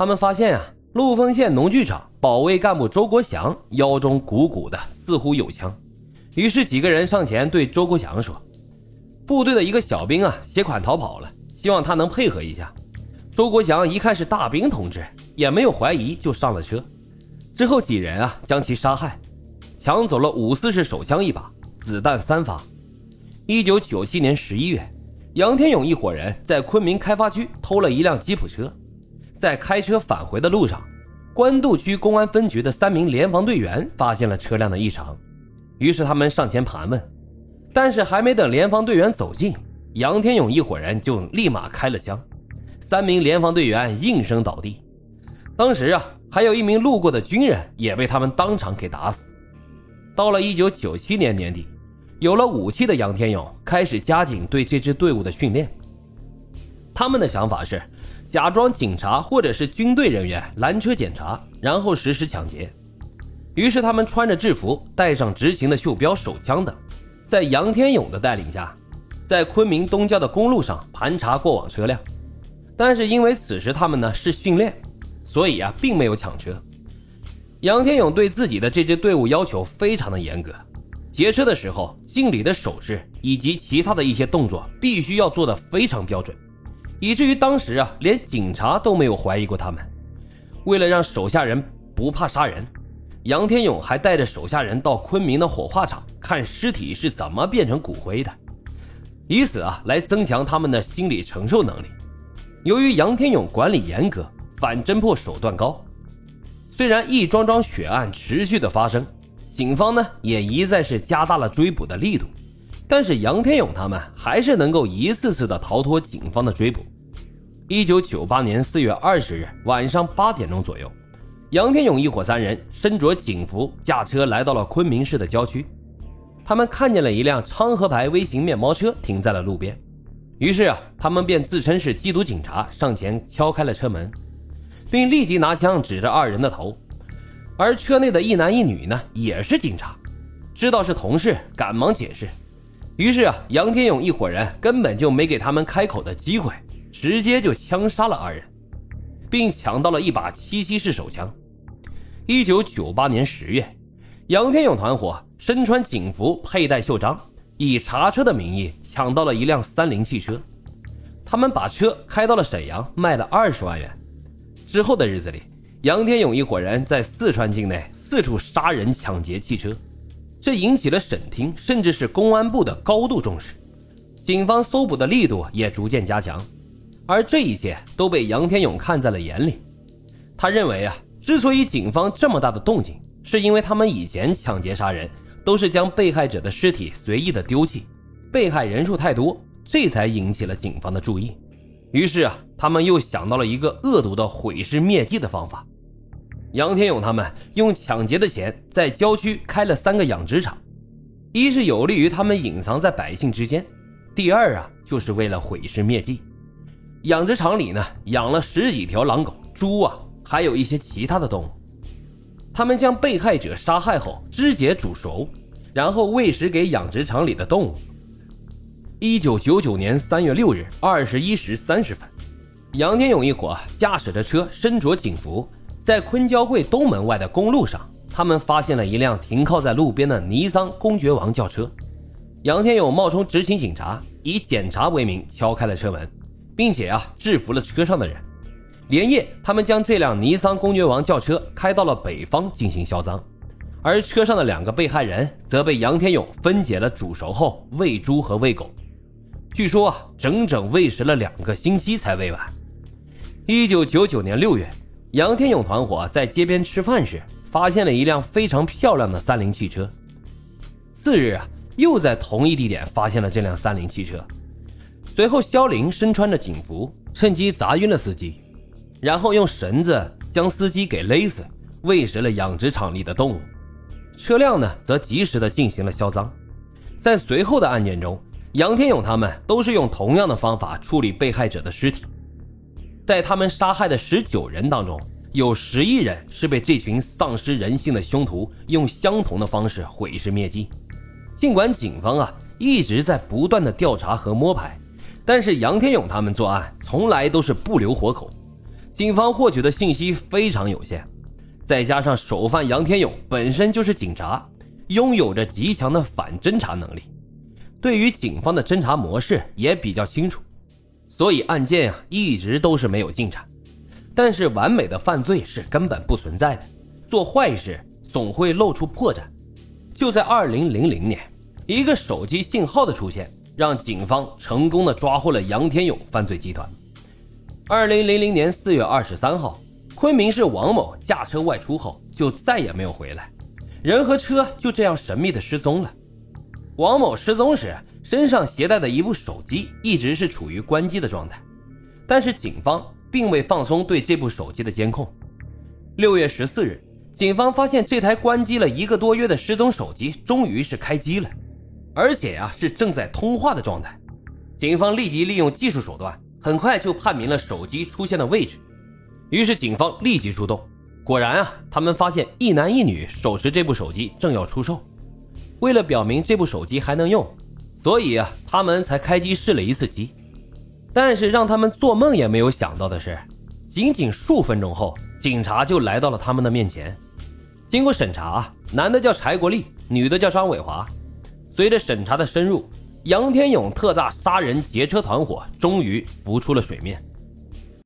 他们发现啊，陆丰县农具厂保卫干部周国祥腰中鼓鼓的，似乎有枪。于是几个人上前对周国祥说：“部队的一个小兵啊，携款逃跑了，希望他能配合一下。”周国祥一看是大兵同志，也没有怀疑，就上了车。之后几人啊，将其杀害，抢走了五四式手枪一把，子弹三发。一九九七年十一月，杨天勇一伙人在昆明开发区偷了一辆吉普车，在开车返回的路上，官渡区公安分局的三名联防队员发现了车辆的异常，于是他们上前盘问，但是还没等联防队员走近，杨天勇一伙人就立马开了枪，三名联防队员应声倒地。当时啊，还有一名路过的军人也被他们当场给打死。到了一九九七年年底。有了武器的杨天勇开始加紧对这支队伍的训练。他们的想法是，假装警察或者是军队人员拦车检查，然后实施抢劫。于是他们穿着制服，带上执勤的袖标、手枪等，在杨天勇的带领下，在昆明东郊的公路上盘查过往车辆。但是因为此时他们呢是训练，所以啊并没有抢车。杨天勇对自己的这支队伍要求非常的严格。劫车的时候，敬礼的手势以及其他的一些动作必须要做的非常标准，以至于当时啊，连警察都没有怀疑过他们。为了让手下人不怕杀人，杨天勇还带着手下人到昆明的火化场看尸体是怎么变成骨灰的，以此啊来增强他们的心理承受能力。由于杨天勇管理严格，反侦破手段高，虽然一桩桩血案持续的发生。警方呢也一再是加大了追捕的力度，但是杨天勇他们还是能够一次次的逃脱警方的追捕。一九九八年四月二十日晚上八点钟左右，杨天勇一伙三人身着警服，驾车来到了昆明市的郊区。他们看见了一辆昌河牌微型面包车停在了路边，于是啊，他们便自称是缉毒警察，上前敲开了车门，并立即拿枪指着二人的头。而车内的一男一女呢，也是警察，知道是同事，赶忙解释。于是啊，杨天勇一伙人根本就没给他们开口的机会，直接就枪杀了二人，并抢到了一把七七式手枪。一九九八年十月，杨天勇团伙身穿警服，佩戴袖章，以查车的名义抢到了一辆三菱汽车。他们把车开到了沈阳，卖了二十万元。之后的日子里。杨天勇一伙人在四川境内四处杀人抢劫汽车，这引起了省厅甚至是公安部的高度重视，警方搜捕的力度也逐渐加强，而这一切都被杨天勇看在了眼里。他认为啊，之所以警方这么大的动静，是因为他们以前抢劫杀人都是将被害者的尸体随意的丢弃，被害人数太多，这才引起了警方的注意。于是啊，他们又想到了一个恶毒的毁尸灭迹的方法。杨天勇他们用抢劫的钱在郊区开了三个养殖场，一是有利于他们隐藏在百姓之间，第二啊就是为了毁尸灭迹。养殖场里呢养了十几条狼狗、猪啊，还有一些其他的动物。他们将被害者杀害后肢解煮熟，然后喂食给养殖场里的动物。一九九九年三月六日二十一时三十分，杨天勇一伙驾驶着车，身着警服。在昆交会东门外的公路上，他们发现了一辆停靠在路边的尼桑公爵王轿车。杨天勇冒充执勤警察，以检查为名敲开了车门，并且啊制服了车上的人。连夜，他们将这辆尼桑公爵王轿车开到了北方进行销赃，而车上的两个被害人则被杨天勇分解了煮熟后喂猪和喂狗。据说啊，整整喂食了两个星期才喂完。一九九九年六月。杨天勇团伙在街边吃饭时，发现了一辆非常漂亮的三菱汽车。次日啊，又在同一地点发现了这辆三菱汽车。随后，肖林身穿着警服，趁机砸晕了司机，然后用绳子将司机给勒死，喂食了养殖场里的动物。车辆呢，则及时的进行了销赃。在随后的案件中，杨天勇他们都是用同样的方法处理被害者的尸体。在他们杀害的十九人当中，有十一人是被这群丧失人性的凶徒用相同的方式毁尸灭迹。尽管警方啊一直在不断的调查和摸排，但是杨天勇他们作案从来都是不留活口，警方获取的信息非常有限，再加上首犯杨天勇本身就是警察，拥有着极强的反侦查能力，对于警方的侦查模式也比较清楚，所以案件啊一直都是没有进展。但是完美的犯罪是根本不存在的，做坏事总会露出破绽。就在二零零零年，一个手机信号的出现，让警方成功的抓获了杨天勇犯罪集团。二零零零年四月二十三号，昆明市王某驾车外出后就再也没有回来，人和车就这样神秘的失踪了。王某失踪时身上携带的一部手机一直是处于关机的状态，但是警方并未放松对这部手机的监控。六月十四日，警方发现这台关机了一个多月的失踪手机终于是开机了，而且呀是正在通话的状态。警方立即利用技术手段。很快就判明了手机出现的位置，于是警方立即出动。果然啊，他们发现一男一女手持这部手机正要出售。为了表明这部手机还能用，所以啊，他们才开机试了一次机。但是让他们做梦也没有想到的是，仅仅数分钟后，警察就来到了他们的面前。经过审查，男的叫柴国立，女的叫张伟华。随着审查的深入。杨天勇特大杀人劫车团伙终于浮出了水面。